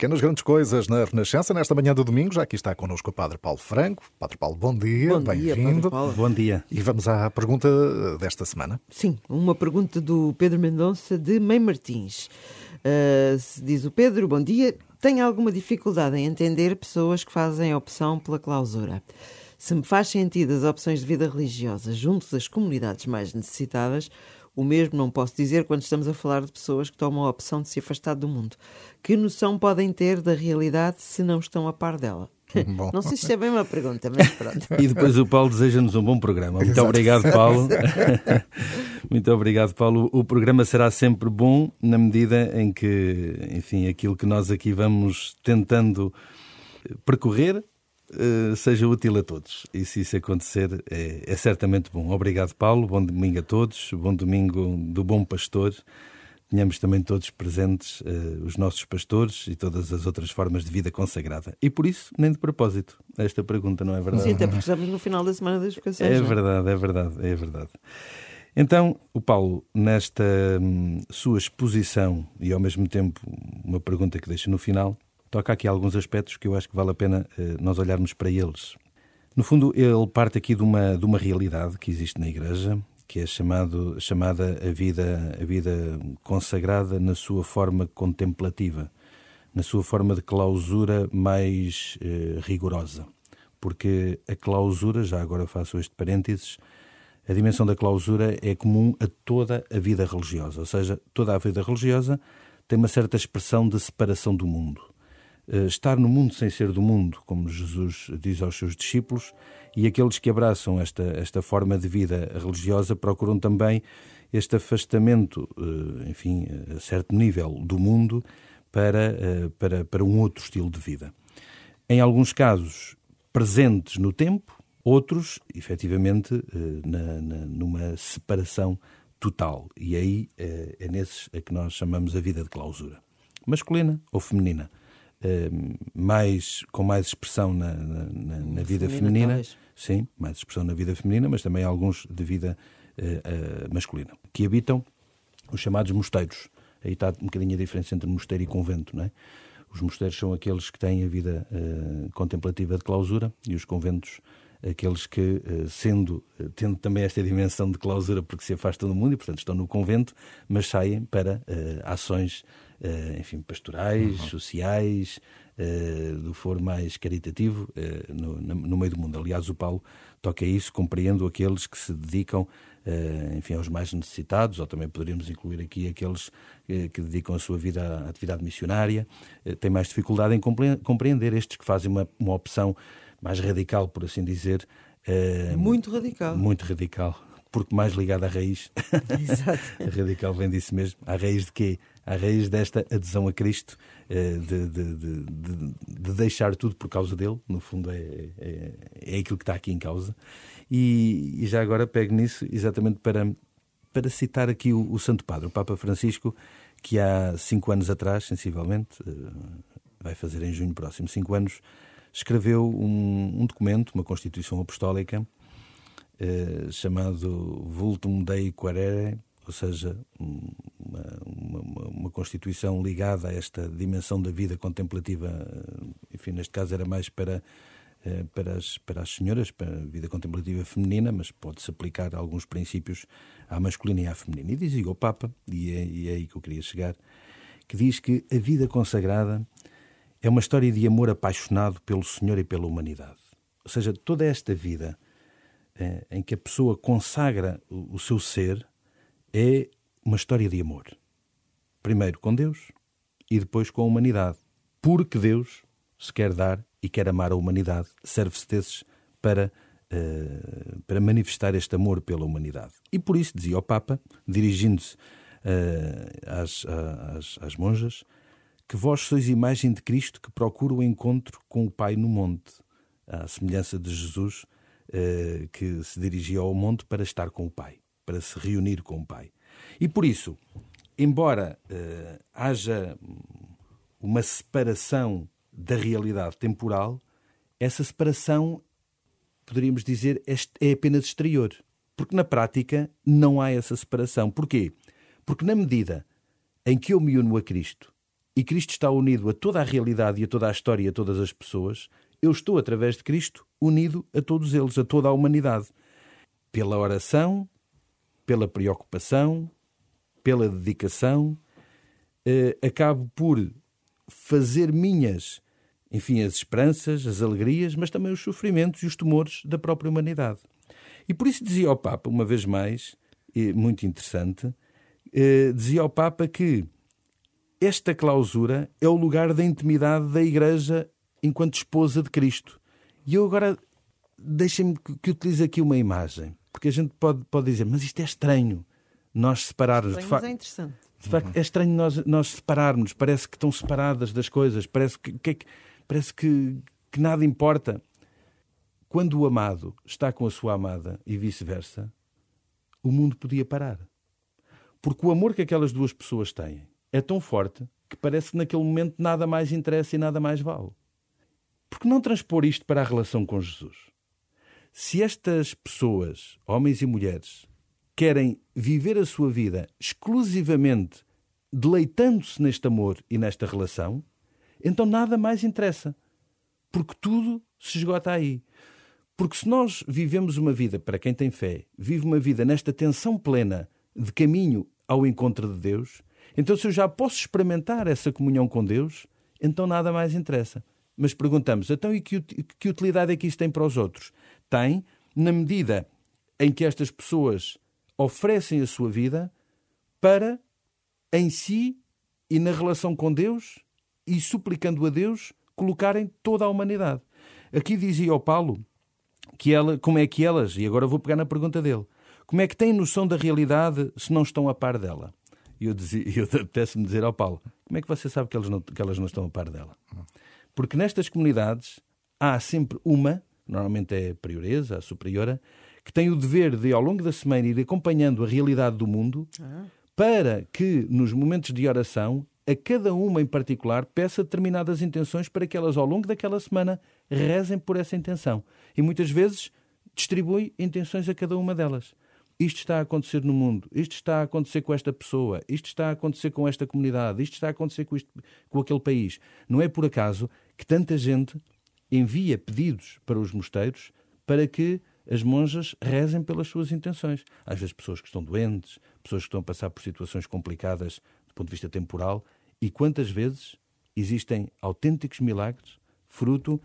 Pequenas Grandes Coisas na Renascença, nesta manhã do domingo. Já aqui está connosco o Padre Paulo Franco. Padre Paulo, bom dia, bem-vindo. Bom dia. E vamos à pergunta desta semana. Sim, uma pergunta do Pedro Mendonça de Mãe Martins. Uh, diz o Pedro, bom dia. Tenho alguma dificuldade em entender pessoas que fazem opção pela clausura. Se me faz sentido as opções de vida religiosa junto das comunidades mais necessitadas, o mesmo não posso dizer quando estamos a falar de pessoas que tomam a opção de se afastar do mundo. Que noção podem ter da realidade se não estão a par dela? Bom. Não sei se é bem uma pergunta, mas pronto. E depois o Paulo deseja-nos um bom programa. Muito Exato. obrigado, Paulo. Muito obrigado, Paulo. O programa será sempre bom na medida em que, enfim, aquilo que nós aqui vamos tentando percorrer uh, seja útil a todos. E se isso acontecer, é, é, certamente bom. Obrigado, Paulo. Bom domingo a todos. Bom domingo do Bom Pastor. Tenhamos também todos presentes uh, os nossos pastores e todas as outras formas de vida consagrada. E por isso, nem de propósito, esta pergunta, não é verdade? Sim, até porque estamos no final da Semana das Vocações. É, é verdade, é verdade, é verdade. Então, o Paulo, nesta hum, sua exposição e ao mesmo tempo uma pergunta que deixa no final, toca aqui alguns aspectos que eu acho que vale a pena eh, nós olharmos para eles. No fundo, ele parte aqui de uma, de uma realidade que existe na Igreja, que é chamado, chamada a vida, a vida consagrada na sua forma contemplativa, na sua forma de clausura mais eh, rigorosa. Porque a clausura, já agora faço este parênteses, a dimensão da clausura é comum a toda a vida religiosa, ou seja, toda a vida religiosa tem uma certa expressão de separação do mundo. Eh, estar no mundo sem ser do mundo, como Jesus diz aos seus discípulos, e aqueles que abraçam esta, esta forma de vida religiosa procuram também este afastamento, eh, enfim, a certo nível do mundo para, eh, para, para um outro estilo de vida. Em alguns casos, presentes no tempo, outros, efetivamente, na, na, numa separação total. E aí é, é nesses a que nós chamamos a vida de clausura. Masculina ou feminina mais, com mais expressão na, na, na vida feminina. sim, mais expressão na vida feminina, mas também alguns de vida uh, masculina, que habitam os chamados mosteiros. Aí está um bocadinho a diferença entre mosteiro e convento, não é? Os mosteiros são aqueles que têm a vida uh, contemplativa de clausura e os conventos aqueles que, sendo, tendo também esta dimensão de clausura porque se afastam do mundo e, portanto, estão no convento, mas saem para ações uh, enfim, pastorais, uhum. sociais, uh, do foro mais caritativo uh, no, no, meio do mundo. Aliás, o Paulo toca isso, compreendo aqueles que se dedicam enfim, aos mais necessitados, ou também poderíamos incluir aqui aqueles que dedicam a sua vida à atividade missionária, têm mais dificuldade em compreender estes que fazem uma, uma opção mais radical, por assim dizer. Muito radical. Muito radical porque mais ligada à raiz. Exato. radical vem disso mesmo. À raiz de quê? À raiz desta adesão a Cristo, eh, de, de, de, de deixar tudo por causa dele, no fundo é, é, é aquilo que está aqui em causa. E, e, já agora pego nisso exatamente para, para citar aqui o, o, Santo Padre, o Papa Francisco, que há cinco anos atrás, sensivelmente, eh, vai fazer em junho próximo, cinco anos, escreveu um, um documento, uma Constituição Apostólica, eh, chamado Vultum Dei Quarere, ou seja, uma, uma, uma, Constituição ligada a esta dimensão da vida contemplativa, eh, enfim, neste caso era mais para, eh, para, as, para as senhoras, para a vida contemplativa feminina, mas pode-se aplicar alguns princípios à masculina e à feminina. E dizia o Papa, e é, e é aí que eu queria chegar, que diz que a vida consagrada é uma história de amor apaixonado pelo Senhor e pela humanidade. Ou seja, toda esta vida é, em que a pessoa consagra o, o seu ser é uma história de amor. Primeiro com Deus e depois com a humanidade. Porque Deus se quer dar e quer amar a humanidade, serve-se desses para, uh, para manifestar este amor pela humanidade. E por isso, dizia o Papa, dirigindo-se uh, às, às, às monjas, que vós sois imagem de Cristo que procura o encontro com o Pai no monte, à semelhança de Jesus, uh, que se dirigia ao monte para estar com o Pai, para se reunir com o Pai. E por isso, embora uh, haja uma separação da realidade temporal, essa separação, poderíamos dizer, é apenas exterior. Porque na prática não há essa separação. Porquê? Porque na medida em que eu me uno a Cristo e Cristo está unido a toda a realidade e a toda a história e a todas as pessoas, eu estou, através de Cristo, unido a todos eles, a toda a humanidade. Pela oração, pela preocupação, pela dedicação, eh, acabo por fazer minhas, enfim, as esperanças, as alegrias, mas também os sofrimentos e os temores da própria humanidade. E por isso dizia ao Papa, uma vez mais, muito interessante, eh, dizia ao Papa que esta clausura é o lugar da intimidade da Igreja enquanto esposa de Cristo. E eu agora deixem-me que utilize aqui uma imagem, porque a gente pode, pode dizer, mas isto é estranho, nós separarmos. Estranho, de facto, é interessante. De facto, é estranho nós, nós separarmos, parece que estão separadas das coisas, parece que, que, parece que, que nada importa. Quando o amado está com a sua amada e vice-versa, o mundo podia parar. Porque o amor que aquelas duas pessoas têm é tão forte que parece que naquele momento nada mais interessa e nada mais vale. Por que não transpor isto para a relação com Jesus? Se estas pessoas, homens e mulheres, querem viver a sua vida exclusivamente deleitando-se neste amor e nesta relação, então nada mais interessa. Porque tudo se esgota aí. Porque se nós vivemos uma vida, para quem tem fé, vive uma vida nesta tensão plena de caminho ao encontro de Deus, então se eu já posso experimentar essa comunhão com Deus, então nada mais interessa. Mas perguntamos, então e que, que utilidade é que isso tem para os outros? Tem, na medida em que estas pessoas oferecem a sua vida para, em si e na relação com Deus, e suplicando a Deus, colocarem toda a humanidade. Aqui dizia o Paulo que ela, como é que elas, e agora vou pegar na pergunta dele, como é que têm noção da realidade se não estão a par dela? E eu, dizia, eu apetece-me dizer ao Paulo, como é que você sabe que elas, não, que elas não estão a par dela? Porque nestas comunidades há sempre uma, normalmente é a prioresa, a superiora, que tem o dever de, ao longo da semana, ir acompanhando a realidade do mundo ah. para que, nos momentos de oração, a cada uma em particular peça determinadas intenções para que elas, ao longo daquela semana, rezem por essa intenção. E muitas vezes distribui intenções a cada uma delas. Isto está a acontecer no mundo, isto está a acontecer com esta pessoa, isto está a acontecer com esta comunidade, isto está a acontecer com, isto, com aquele país. Não é por acaso que tanta gente envia pedidos para os mosteiros para que as monjas rezem pelas suas intenções. Às vezes, pessoas que estão doentes, pessoas que estão a passar por situações complicadas do ponto de vista temporal, e quantas vezes existem autênticos milagres fruto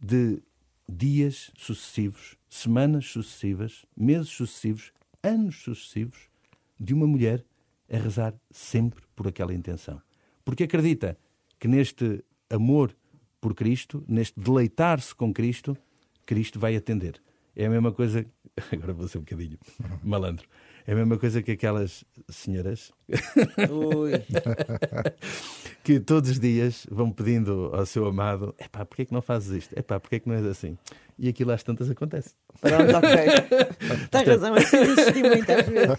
de dias sucessivos, semanas sucessivas, meses sucessivos anos sucessivos de uma mulher a rezar sempre por aquela intenção. Porque acredita que neste amor por Cristo, neste deleitar-se com Cristo, Cristo vai atender. É a mesma coisa. Agora vou ser um bocadinho malandro. É a mesma coisa que aquelas senhoras que todos os dias vão pedindo ao seu amado: é pá, porquê é que não fazes isto? É pá, porquê é que não és assim? E aquilo às tantas acontece. Pronto, ok. Tens razão, mas insisti muitas vezes.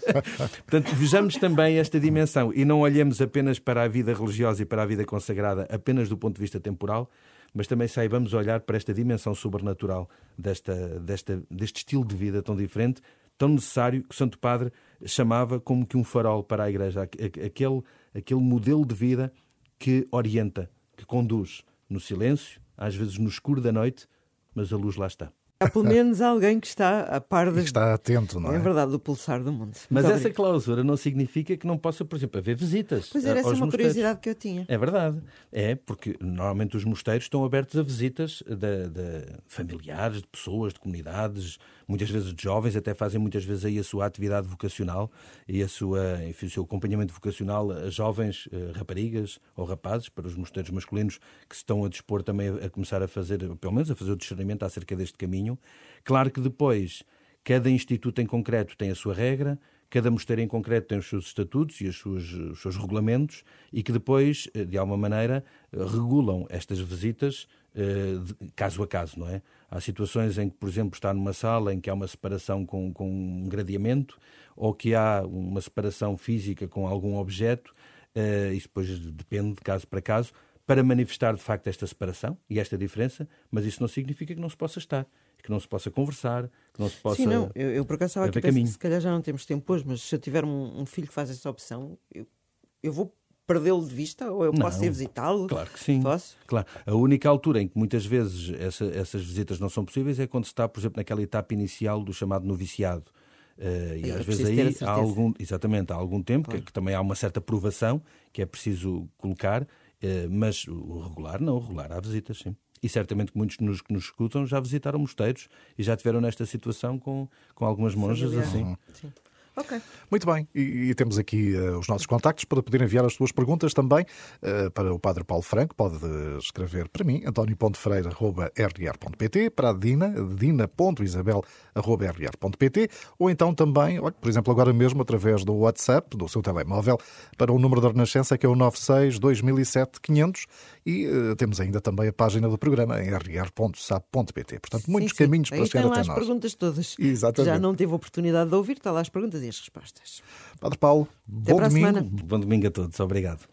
Portanto, vejamos também esta dimensão e não olhemos apenas para a vida religiosa e para a vida consagrada apenas do ponto de vista temporal, mas também saibamos olhar para esta dimensão sobrenatural desta, desta, deste estilo de vida tão diferente, tão necessário, que o Santo Padre chamava como que um farol para a Igreja, aquele, aquele modelo de vida que orienta, que conduz no silêncio, às vezes no escuro da noite, mas a luz lá está. Há pelo menos alguém que está a par de... está atento, não é? É verdade, do pulsar do mundo. Mas Muito essa obrigado. clausura não significa que não possa, por exemplo, haver visitas. Pois era essa uma mosteiros. curiosidade que eu tinha. É verdade. É, porque normalmente os mosteiros estão abertos a visitas de, de familiares, de pessoas, de comunidades, muitas vezes de jovens, até fazem muitas vezes aí a sua atividade vocacional e a sua, enfim, o seu acompanhamento vocacional a jovens eh, raparigas ou rapazes, para os mosteiros masculinos que estão a dispor também a começar a fazer, pelo menos a fazer o discernimento acerca deste caminho. Claro que depois cada instituto em concreto tem a sua regra, cada mosteiro em concreto tem os seus estatutos e os seus, os seus regulamentos e que depois, eh, de alguma maneira, regulam estas visitas eh, caso a caso, não é? Há situações em que, por exemplo, está numa sala em que há uma separação com, com um gradeamento ou que há uma separação física com algum objeto, uh, isso depois depende de caso para caso, para manifestar de facto esta separação e esta diferença, mas isso não significa que não se possa estar, que não se possa conversar, que não se possa. Sim, não, eu, eu por acaso estava aqui, penso, se calhar já não temos tempo hoje, mas se eu tiver um, um filho que faz essa opção, eu, eu vou perdê-lo de vista? Ou eu Não, posso ir visitá-lo? Claro que sim. Posso? Claro. A única altura em que muitas vezes essa- essas visitas não são possíveis é quando se está, por exemplo, naquela etapa inicial do chamado noviciado. Eh, e É às preciso vezes aí há algum, exatamente, há algum tempo que, que também há uma certa provação que é preciso colocar, eh, mas o regular não, o regular há visitas, sim. E certamente que muitos nos, que nos escutam já visitaram mosteiros e já tiveram nesta situação com, com algumas monjas Familiar. assim. Sim. Ok. Muito bem, e, e temos aqui eh, os nossos contactos para poder enviar as suas perguntas também eh, para o Padre Paulo Franco. Pode escrever para mim, antonio.freire.rr.pt, para a Dina, dina.isabel.rr.pt, ou então também, olha, por exemplo, agora mesmo através do WhatsApp, do seu telemóvel, para o número da Renascença que é o 96 2007 500 e eh, temos ainda também a página do programa em rr.sap.pt. Portanto, muitos Sim, sim. caminhos para Aí chegar até as nós. perguntas todas. Exatamente. Já não teve oportunidade de ouvir, está lá as perguntas e as respostas. Padre Paulo, Até bom domingo. semana. Bom domingo a todos, obrigado.